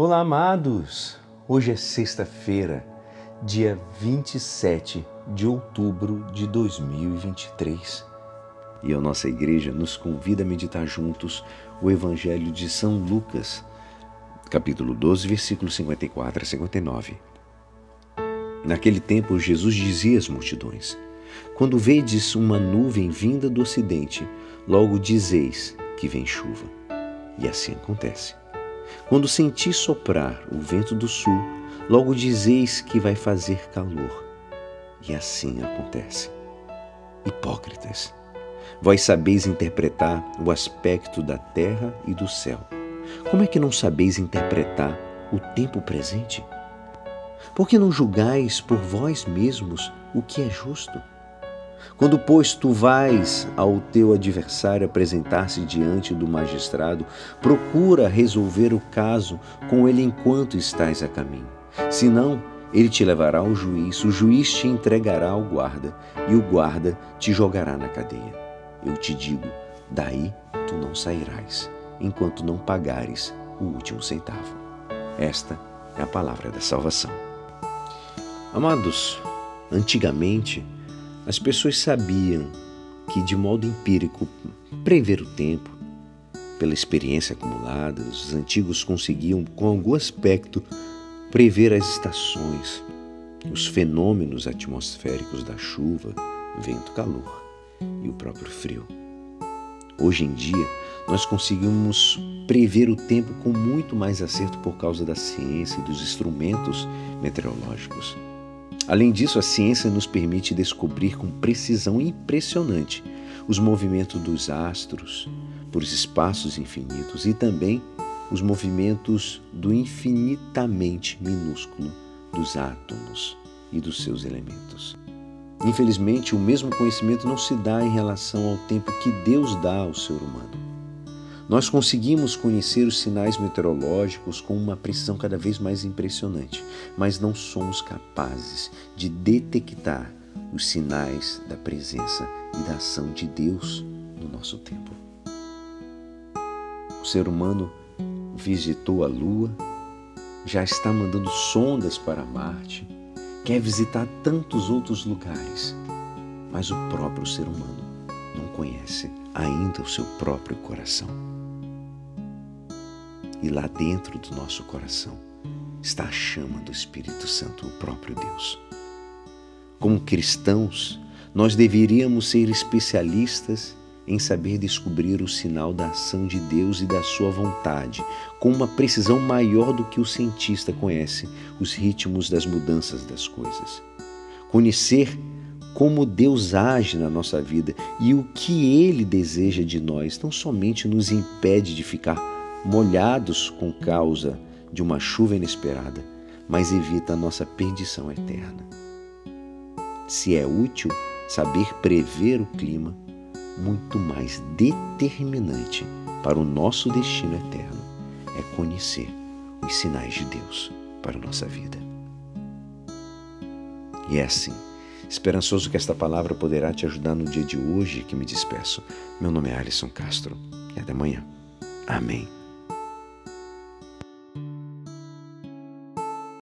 Olá, amados! Hoje é sexta-feira, dia 27 de outubro de 2023 e a nossa igreja nos convida a meditar juntos o Evangelho de São Lucas, capítulo 12, versículos 54 a 59. Naquele tempo, Jesus dizia às multidões: Quando vedes uma nuvem vinda do ocidente, logo dizeis que vem chuva. E assim acontece. Quando sentis soprar o vento do sul, logo dizeis que vai fazer calor. E assim acontece. Hipócritas, vós sabeis interpretar o aspecto da terra e do céu. Como é que não sabeis interpretar o tempo presente? Por que não julgais por vós mesmos o que é justo? Quando, pois, tu vais ao teu adversário apresentar-se diante do magistrado, procura resolver o caso com ele enquanto estás a caminho. Senão, ele te levará ao juiz, o juiz te entregará ao guarda, e o guarda te jogará na cadeia. Eu te digo: daí tu não sairás, enquanto não pagares o último centavo. Esta é a palavra da salvação. Amados, antigamente, as pessoas sabiam que, de modo empírico, prever o tempo, pela experiência acumulada, os antigos conseguiam, com algum aspecto, prever as estações, os fenômenos atmosféricos da chuva, vento, calor e o próprio frio. Hoje em dia, nós conseguimos prever o tempo com muito mais acerto por causa da ciência e dos instrumentos meteorológicos. Além disso, a ciência nos permite descobrir com precisão impressionante os movimentos dos astros por espaços infinitos e também os movimentos do infinitamente minúsculo dos átomos e dos seus elementos. Infelizmente, o mesmo conhecimento não se dá em relação ao tempo que Deus dá ao ser humano. Nós conseguimos conhecer os sinais meteorológicos com uma precisão cada vez mais impressionante, mas não somos capazes de detectar os sinais da presença e da ação de Deus no nosso tempo. O ser humano visitou a Lua, já está mandando sondas para Marte, quer visitar tantos outros lugares, mas o próprio ser humano não conhece ainda o seu próprio coração. E lá dentro do nosso coração está a chama do Espírito Santo, o próprio Deus. Como cristãos, nós deveríamos ser especialistas em saber descobrir o sinal da ação de Deus e da sua vontade, com uma precisão maior do que o cientista conhece os ritmos das mudanças das coisas. Conhecer como Deus age na nossa vida e o que Ele deseja de nós não somente nos impede de ficar molhados com causa de uma chuva inesperada, mas evita a nossa perdição eterna. Se é útil saber prever o clima, muito mais determinante para o nosso destino eterno é conhecer os sinais de Deus para a nossa vida. E é assim, esperançoso que esta palavra poderá te ajudar no dia de hoje que me despeço. Meu nome é Alisson Castro e até amanhã. Amém.